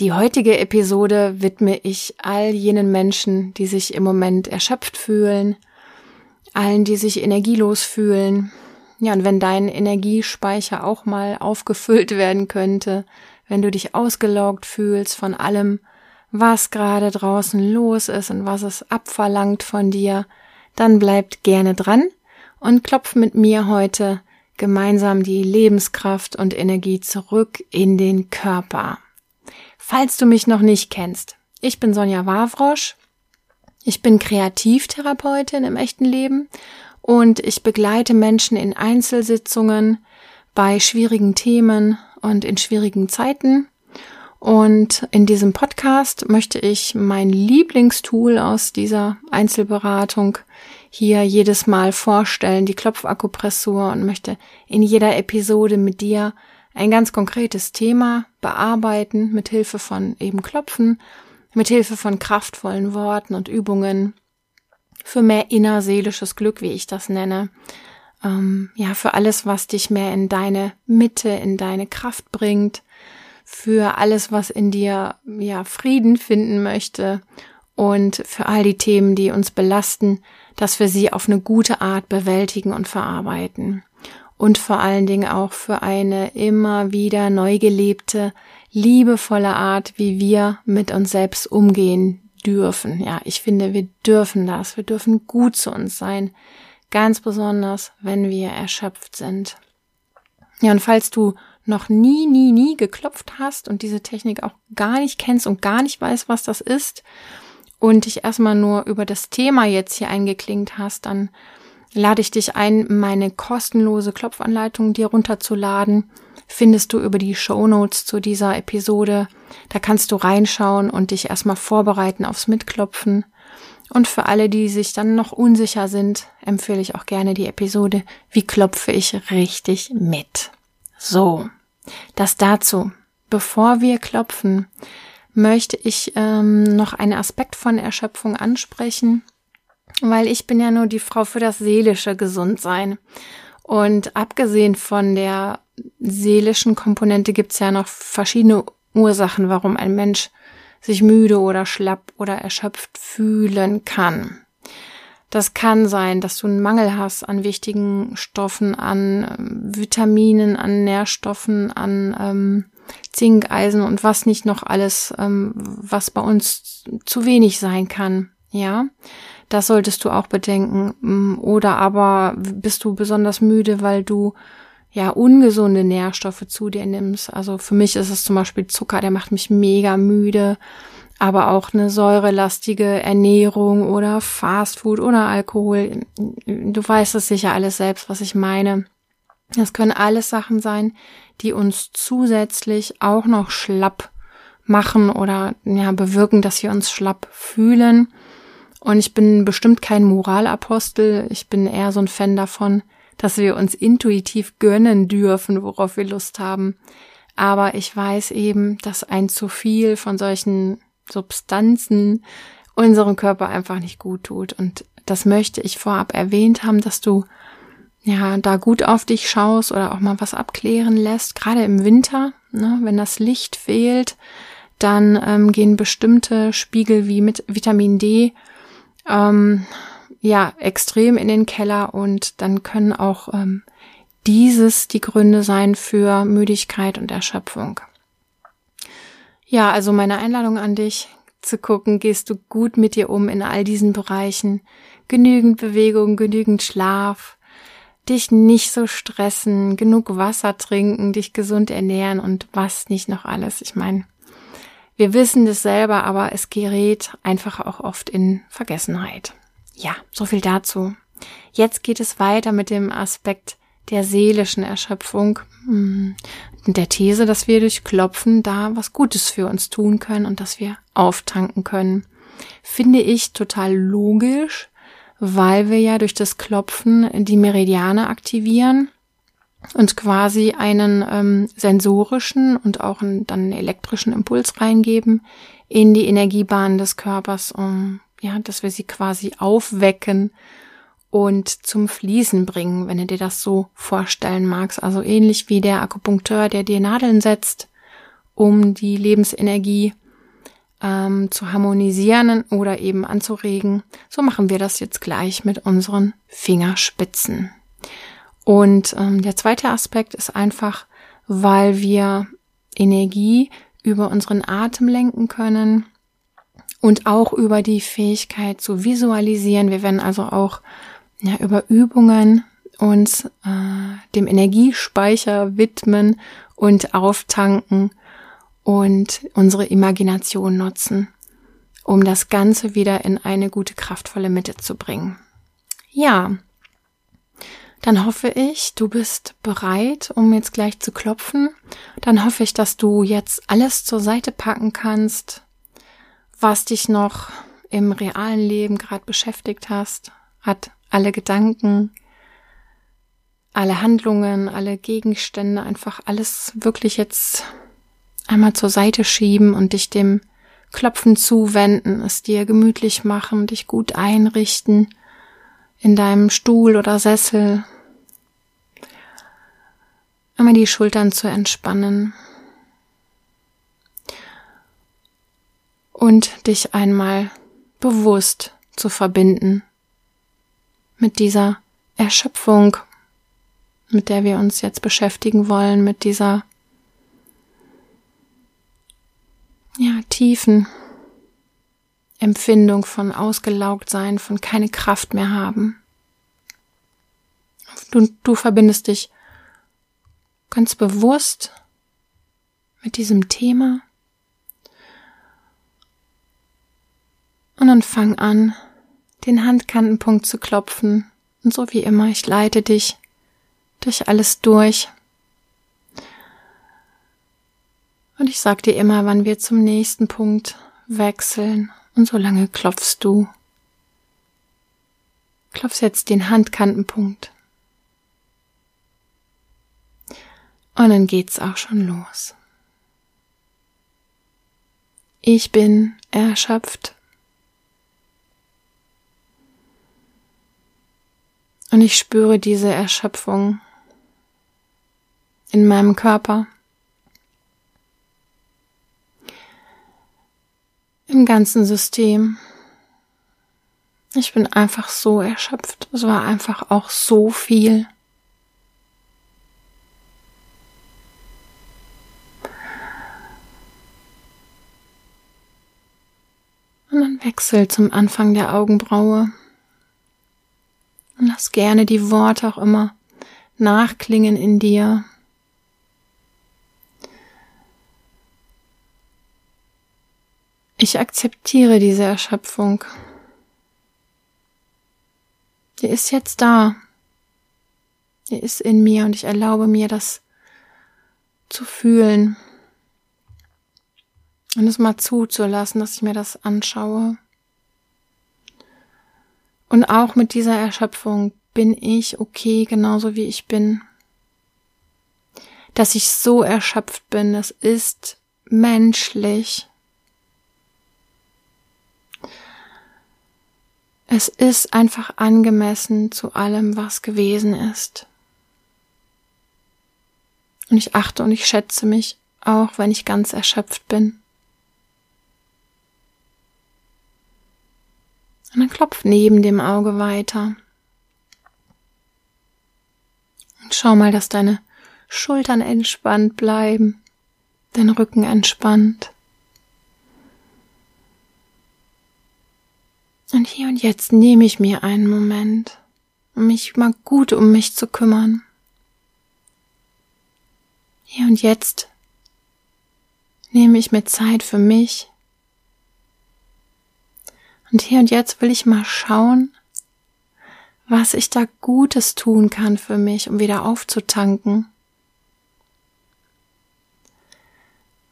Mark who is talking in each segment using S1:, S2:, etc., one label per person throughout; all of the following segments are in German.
S1: Die heutige Episode widme ich all jenen Menschen, die sich im Moment erschöpft fühlen, allen, die sich energielos fühlen. Ja, und wenn dein Energiespeicher auch mal aufgefüllt werden könnte, wenn du dich ausgelaugt fühlst von allem, was gerade draußen los ist und was es abverlangt von dir, dann bleibt gerne dran und klopf mit mir heute gemeinsam die Lebenskraft und Energie zurück in den Körper. Falls du mich noch nicht kennst, ich bin Sonja Wawrosch. Ich bin Kreativtherapeutin im echten Leben und ich begleite Menschen in Einzelsitzungen bei schwierigen Themen und in schwierigen Zeiten. Und in diesem Podcast möchte ich mein Lieblingstool aus dieser Einzelberatung hier jedes Mal vorstellen, die Klopfakupressur und möchte in jeder Episode mit dir ein ganz konkretes Thema bearbeiten mit Hilfe von eben Klopfen, mit Hilfe von kraftvollen Worten und Übungen für mehr innerseelisches Glück, wie ich das nenne. Ähm, ja, für alles, was dich mehr in deine Mitte, in deine Kraft bringt, für alles, was in dir ja Frieden finden möchte und für all die Themen, die uns belasten, dass wir sie auf eine gute Art bewältigen und verarbeiten und vor allen Dingen auch für eine immer wieder neu gelebte, liebevolle Art, wie wir mit uns selbst umgehen dürfen. Ja, ich finde, wir dürfen das. Wir dürfen gut zu uns sein. Ganz besonders, wenn wir erschöpft sind. Ja, und falls du noch nie, nie, nie geklopft hast und diese Technik auch gar nicht kennst und gar nicht weißt, was das ist und dich erstmal nur über das Thema jetzt hier eingeklingt hast, dann lade ich dich ein, meine kostenlose Klopfanleitung dir runterzuladen. Findest du über die Show Notes zu dieser Episode. Da kannst du reinschauen und dich erstmal vorbereiten aufs Mitklopfen. Und für alle, die sich dann noch unsicher sind, empfehle ich auch gerne die Episode Wie klopfe ich richtig mit? So, das dazu. Bevor wir klopfen, möchte ich ähm, noch einen Aspekt von Erschöpfung ansprechen, weil ich bin ja nur die Frau für das seelische Gesundsein. Und abgesehen von der seelischen Komponente gibt's ja noch verschiedene Ursachen, warum ein Mensch sich müde oder schlapp oder erschöpft fühlen kann. Das kann sein, dass du einen Mangel hast an wichtigen Stoffen, an ähm, Vitaminen, an Nährstoffen, an ähm, Zink, Eisen und was nicht noch alles, ähm, was bei uns zu wenig sein kann. Ja, das solltest du auch bedenken. Mm, oder aber bist du besonders müde, weil du ja ungesunde Nährstoffe zu dir nimmst. Also für mich ist es zum Beispiel Zucker, der macht mich mega müde. Aber auch eine säurelastige Ernährung oder Fastfood oder Alkohol. Du weißt es sicher alles selbst, was ich meine. Das können alles Sachen sein, die uns zusätzlich auch noch schlapp machen oder ja bewirken, dass wir uns schlapp fühlen. Und ich bin bestimmt kein Moralapostel. Ich bin eher so ein Fan davon, dass wir uns intuitiv gönnen dürfen, worauf wir Lust haben. Aber ich weiß eben, dass ein zu viel von solchen Substanzen unserem Körper einfach nicht gut tut. Und das möchte ich vorab erwähnt haben, dass du ja da gut auf dich schaust oder auch mal was abklären lässt. Gerade im Winter, ne, wenn das Licht fehlt, dann ähm, gehen bestimmte Spiegel wie mit Vitamin D ähm, ja extrem in den Keller und dann können auch ähm, dieses die Gründe sein für Müdigkeit und Erschöpfung. Ja, also meine Einladung an dich zu gucken, gehst du gut mit dir um in all diesen Bereichen. Genügend Bewegung, genügend Schlaf, dich nicht so stressen, genug Wasser trinken, dich gesund ernähren und was nicht noch alles. Ich meine, wir wissen das selber, aber es gerät einfach auch oft in Vergessenheit. Ja, so viel dazu. Jetzt geht es weiter mit dem Aspekt der seelischen Erschöpfung, hm, der These, dass wir durch Klopfen da was Gutes für uns tun können und dass wir auftanken können. finde ich total logisch, weil wir ja durch das Klopfen die Meridiane aktivieren und quasi einen ähm, sensorischen und auch einen, dann einen elektrischen Impuls reingeben in die Energiebahn des Körpers, um ja, dass wir sie quasi aufwecken und zum Fließen bringen, wenn du dir das so vorstellen magst. Also ähnlich wie der Akupunkteur, der dir Nadeln setzt, um die Lebensenergie ähm, zu harmonisieren oder eben anzuregen. So machen wir das jetzt gleich mit unseren Fingerspitzen. Und ähm, der zweite Aspekt ist einfach, weil wir Energie über unseren Atem lenken können und auch über die Fähigkeit zu visualisieren. Wir werden also auch ja, über Übungen uns äh, dem Energiespeicher widmen und auftanken und unsere Imagination nutzen, um das Ganze wieder in eine gute, kraftvolle Mitte zu bringen. Ja, dann hoffe ich, du bist bereit, um jetzt gleich zu klopfen. Dann hoffe ich, dass du jetzt alles zur Seite packen kannst, was dich noch im realen Leben gerade beschäftigt hast, hat alle Gedanken, alle Handlungen, alle Gegenstände, einfach alles wirklich jetzt einmal zur Seite schieben und dich dem Klopfen zuwenden, es dir gemütlich machen, dich gut einrichten in deinem Stuhl oder Sessel. Einmal die Schultern zu entspannen und dich einmal bewusst zu verbinden mit dieser Erschöpfung, mit der wir uns jetzt beschäftigen wollen, mit dieser ja, tiefen Empfindung von ausgelaugt sein, von keine Kraft mehr haben. Du, du verbindest dich ganz bewusst mit diesem Thema und dann fang an, den Handkantenpunkt zu klopfen. Und so wie immer, ich leite dich durch alles durch. Und ich sag dir immer, wann wir zum nächsten Punkt wechseln. Und so lange klopfst du. Klopfst jetzt den Handkantenpunkt. Und dann geht's auch schon los. Ich bin erschöpft. Und ich spüre diese Erschöpfung in meinem Körper. Im ganzen System. Ich bin einfach so erschöpft. Es war einfach auch so viel. Und dann wechsel zum Anfang der Augenbraue. Und lass gerne die Worte auch immer nachklingen in dir. Ich akzeptiere diese Erschöpfung. Die ist jetzt da. Die ist in mir und ich erlaube mir, das zu fühlen und es mal zuzulassen, dass ich mir das anschaue. Und auch mit dieser Erschöpfung bin ich okay, genauso wie ich bin. Dass ich so erschöpft bin, das ist menschlich. Es ist einfach angemessen zu allem, was gewesen ist. Und ich achte und ich schätze mich, auch wenn ich ganz erschöpft bin. Und dann klopf neben dem Auge weiter. Und schau mal, dass deine Schultern entspannt bleiben, dein Rücken entspannt. Und hier und jetzt nehme ich mir einen Moment, um mich mal gut um mich zu kümmern. Hier und jetzt nehme ich mir Zeit für mich, und hier und jetzt will ich mal schauen, was ich da Gutes tun kann für mich, um wieder aufzutanken.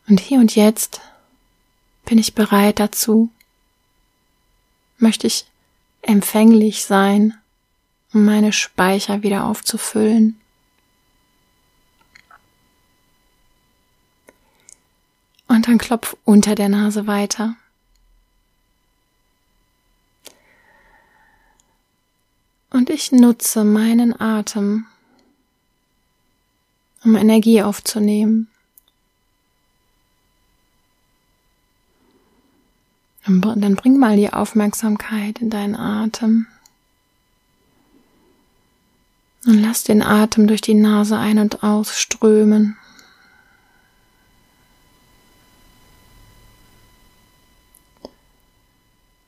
S1: Und hier und jetzt bin ich bereit dazu. möchte ich empfänglich sein, um meine Speicher wieder aufzufüllen. Und dann klopf unter der Nase weiter. Und ich nutze meinen Atem, um Energie aufzunehmen. Dann bring mal die Aufmerksamkeit in deinen Atem. Und lass den Atem durch die Nase ein- und ausströmen.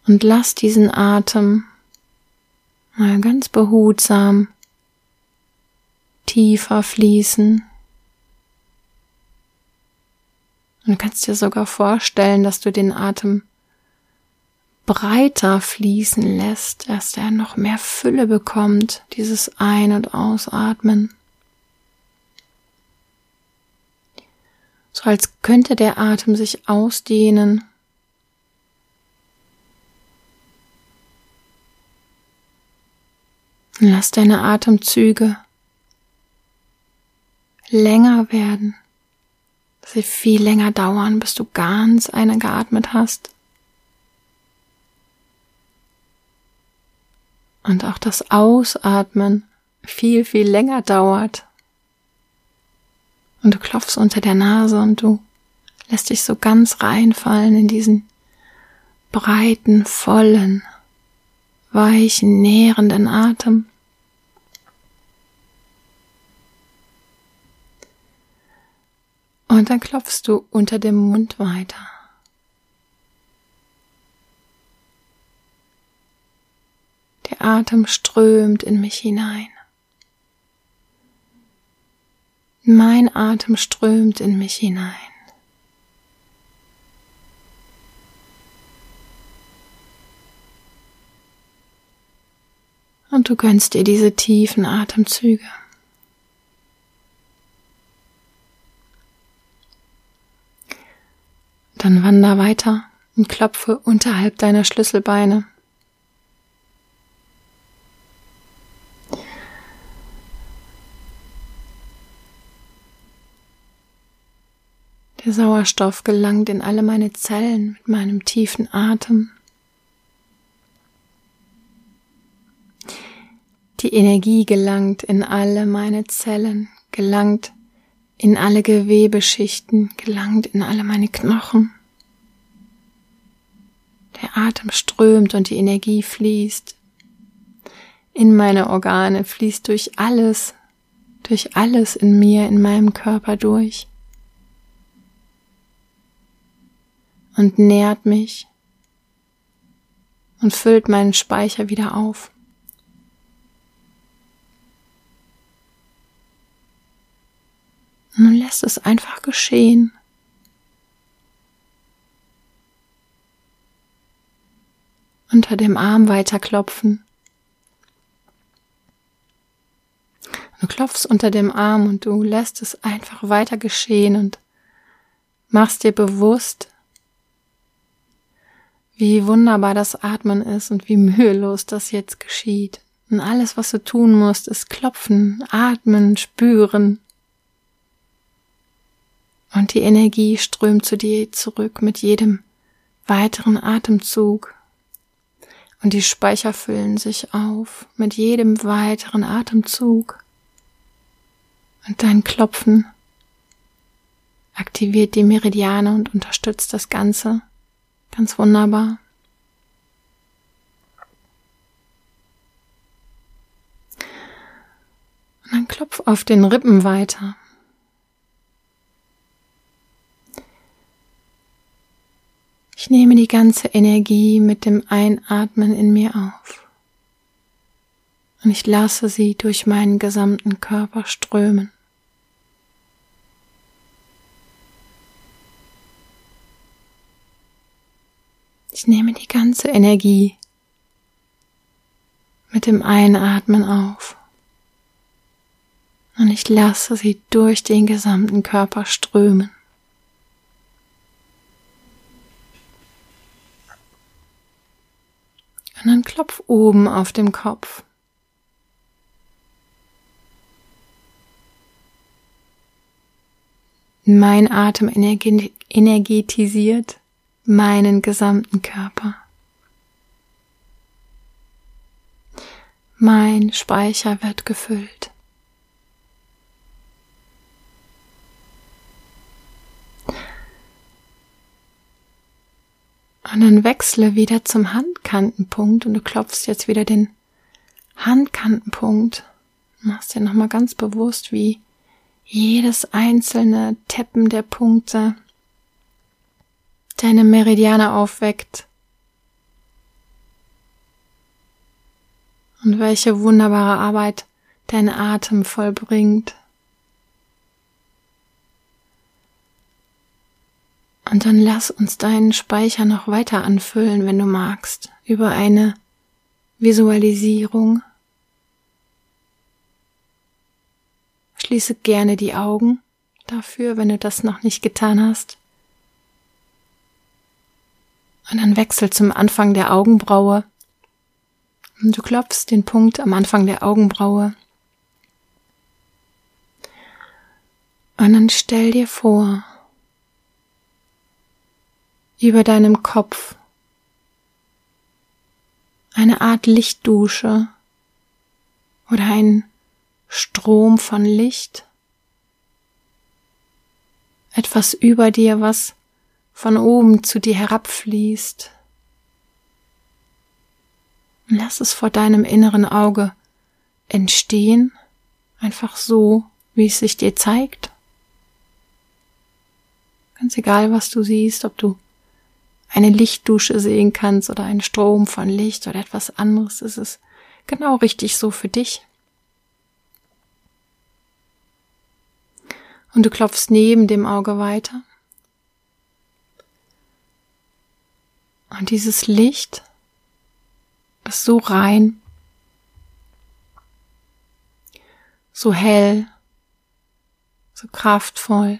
S1: Und lass diesen Atem mal ganz behutsam tiefer fließen. Und du kannst dir sogar vorstellen, dass du den Atem breiter fließen lässt, dass er noch mehr Fülle bekommt, dieses Ein- und Ausatmen. So als könnte der Atem sich ausdehnen Lass deine Atemzüge länger werden, dass sie viel länger dauern, bis du ganz eine geatmet hast. Und auch das Ausatmen viel, viel länger dauert. Und du klopfst unter der Nase und du lässt dich so ganz reinfallen in diesen breiten, vollen, weichen, nährenden Atem. Und dann klopfst du unter dem Mund weiter. Der Atem strömt in mich hinein. Mein Atem strömt in mich hinein. Und du gönnst dir diese tiefen Atemzüge. Dann wander weiter und klopfe unterhalb deiner Schlüsselbeine. Der Sauerstoff gelangt in alle meine Zellen mit meinem tiefen Atem. Die Energie gelangt in alle meine Zellen, gelangt in alle Gewebeschichten, gelangt in alle meine Knochen. Der Atem strömt und die Energie fließt in meine Organe, fließt durch alles, durch alles in mir, in meinem Körper durch und nährt mich und füllt meinen Speicher wieder auf. Nun lässt es einfach geschehen. Unter dem Arm weiterklopfen. Du klopfst unter dem Arm und du lässt es einfach weiter geschehen und machst dir bewusst, wie wunderbar das Atmen ist und wie mühelos das jetzt geschieht. Und alles, was du tun musst, ist klopfen, atmen, spüren. Und die Energie strömt zu dir zurück mit jedem weiteren Atemzug. Und die Speicher füllen sich auf mit jedem weiteren Atemzug. Und dein Klopfen aktiviert die Meridiane und unterstützt das Ganze. Ganz wunderbar. Und dann klopf auf den Rippen weiter. Ich nehme die ganze Energie mit dem Einatmen in mir auf und ich lasse sie durch meinen gesamten Körper strömen. Ich nehme die ganze Energie mit dem Einatmen auf und ich lasse sie durch den gesamten Körper strömen. Und dann klopf oben auf dem Kopf. Mein Atem energetisiert meinen gesamten Körper. Mein Speicher wird gefüllt. Und dann wechsle wieder zum Handkantenpunkt und du klopfst jetzt wieder den Handkantenpunkt. Machst dir nochmal ganz bewusst, wie jedes einzelne Teppen der Punkte deine Meridiane aufweckt. Und welche wunderbare Arbeit dein Atem vollbringt. Und dann lass uns deinen Speicher noch weiter anfüllen, wenn du magst, über eine Visualisierung. Schließe gerne die Augen dafür, wenn du das noch nicht getan hast. Und dann wechsel zum Anfang der Augenbraue. Und du klopfst den Punkt am Anfang der Augenbraue. Und dann stell dir vor, über deinem Kopf eine Art Lichtdusche oder ein Strom von Licht, etwas über dir, was von oben zu dir herabfließt. Lass es vor deinem inneren Auge entstehen, einfach so, wie es sich dir zeigt. Ganz egal, was du siehst, ob du eine Lichtdusche sehen kannst oder einen Strom von Licht oder etwas anderes, ist es genau richtig so für dich. Und du klopfst neben dem Auge weiter. Und dieses Licht ist so rein, so hell, so kraftvoll.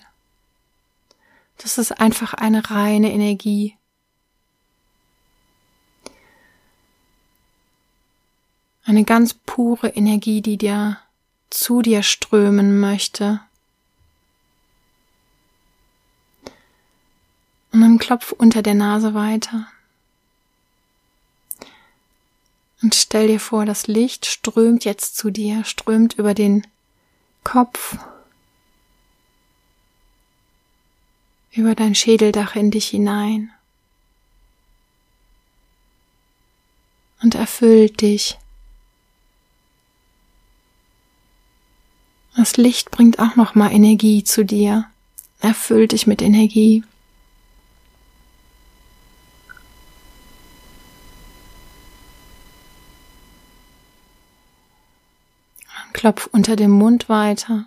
S1: Das ist einfach eine reine Energie. Eine ganz pure Energie, die dir zu dir strömen möchte. Und dann klopf unter der Nase weiter. Und stell dir vor, das Licht strömt jetzt zu dir, strömt über den Kopf, über dein Schädeldach in dich hinein und erfüllt dich Das Licht bringt auch noch mal Energie zu dir, erfüllt dich mit Energie. Klopf unter dem Mund weiter.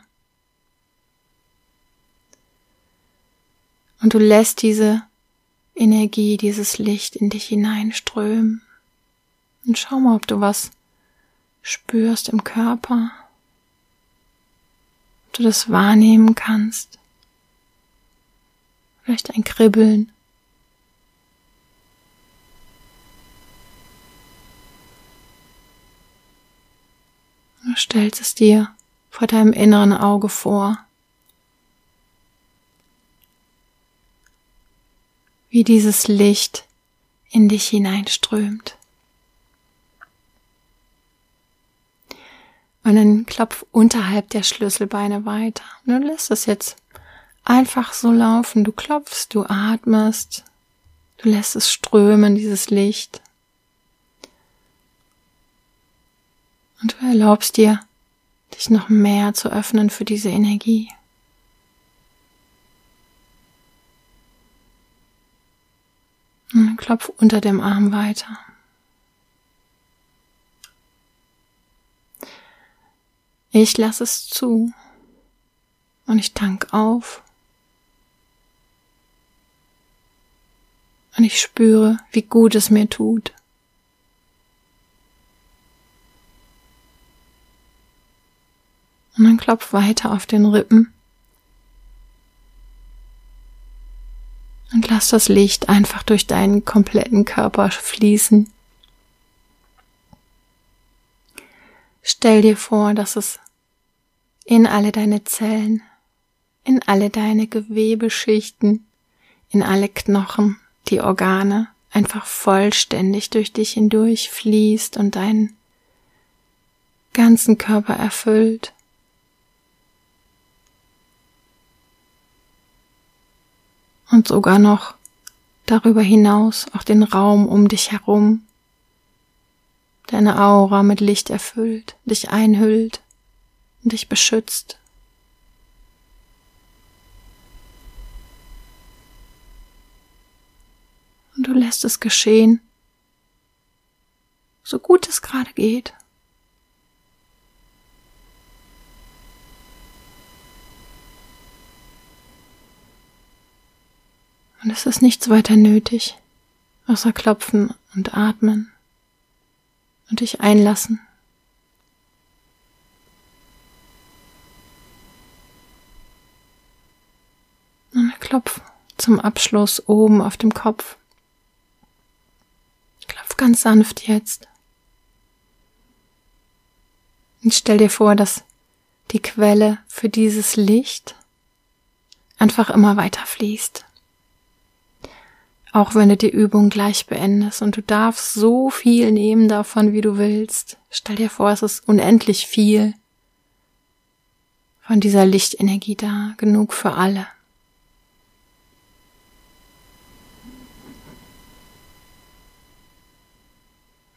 S1: Und du lässt diese Energie, dieses Licht in dich hineinströmen. Und schau mal, ob du was spürst im Körper du das wahrnehmen kannst. Vielleicht ein Kribbeln. Du stellst es dir vor deinem inneren Auge vor, wie dieses Licht in dich hineinströmt. Und dann klopf unterhalb der Schlüsselbeine weiter. Du lässt es jetzt einfach so laufen. Du klopfst, du atmest, du lässt es strömen, dieses Licht. Und du erlaubst dir, dich noch mehr zu öffnen für diese Energie. Und klopf unter dem Arm weiter. Ich lasse es zu und ich tank auf und ich spüre, wie gut es mir tut. Und dann klopf weiter auf den Rippen und lass das Licht einfach durch deinen kompletten Körper fließen. Stell dir vor, dass es in alle deine Zellen, in alle deine Gewebeschichten, in alle Knochen, die Organe einfach vollständig durch dich hindurch fließt und deinen ganzen Körper erfüllt. Und sogar noch darüber hinaus auch den Raum um dich herum, deine Aura mit Licht erfüllt, dich einhüllt und dich beschützt. Und du lässt es geschehen, so gut es gerade geht. Und es ist nichts weiter nötig, außer klopfen und atmen und dich einlassen. Und klopf zum Abschluss oben auf dem Kopf. Klopf ganz sanft jetzt. Und stell dir vor, dass die Quelle für dieses Licht einfach immer weiter fließt auch wenn du die Übung gleich beendest und du darfst so viel nehmen davon, wie du willst. Stell dir vor, es ist unendlich viel von dieser Lichtenergie da, genug für alle.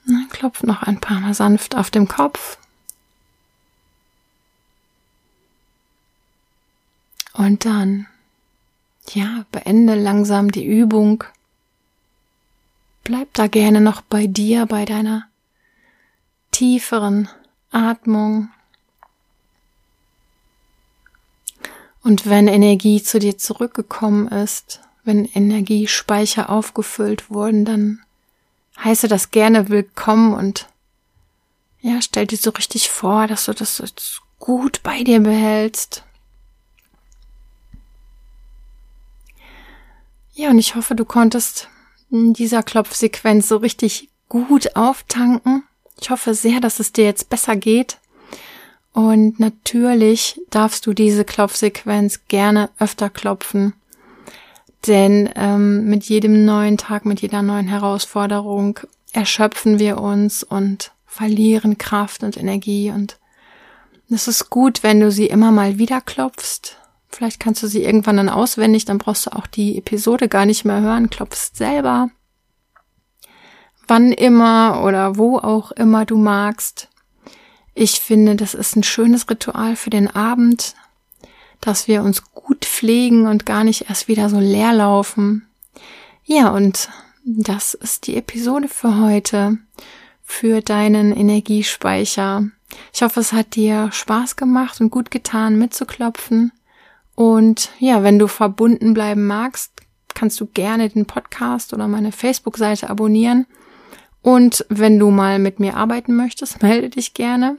S1: Dann klopf noch ein paar Mal sanft auf dem Kopf. Und dann, ja, beende langsam die Übung bleib da gerne noch bei dir, bei deiner tieferen Atmung. Und wenn Energie zu dir zurückgekommen ist, wenn Energiespeicher aufgefüllt wurden, dann heiße das gerne willkommen und ja, stell dir so richtig vor, dass du das jetzt gut bei dir behältst. Ja, und ich hoffe, du konntest in dieser Klopfsequenz so richtig gut auftanken. Ich hoffe sehr, dass es dir jetzt besser geht. Und natürlich darfst du diese Klopfsequenz gerne öfter klopfen. Denn ähm, mit jedem neuen Tag, mit jeder neuen Herausforderung erschöpfen wir uns und verlieren Kraft und Energie. Und es ist gut, wenn du sie immer mal wieder klopfst. Vielleicht kannst du sie irgendwann dann auswendig, dann brauchst du auch die Episode gar nicht mehr hören, klopfst selber. Wann immer oder wo auch immer du magst. Ich finde, das ist ein schönes Ritual für den Abend, dass wir uns gut pflegen und gar nicht erst wieder so leer laufen. Ja, und das ist die Episode für heute, für deinen Energiespeicher. Ich hoffe, es hat dir Spaß gemacht und gut getan, mitzuklopfen. Und ja, wenn du verbunden bleiben magst, kannst du gerne den Podcast oder meine Facebook-Seite abonnieren. Und wenn du mal mit mir arbeiten möchtest, melde dich gerne.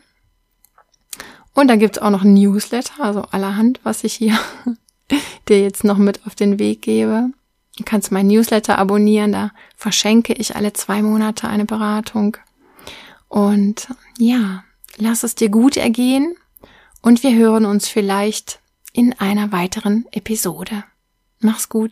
S1: Und dann gibt's auch noch ein Newsletter, also allerhand, was ich hier dir jetzt noch mit auf den Weg gebe. Du kannst mein Newsletter abonnieren, da verschenke ich alle zwei Monate eine Beratung. Und ja, lass es dir gut ergehen und wir hören uns vielleicht in einer weiteren Episode. Mach's gut.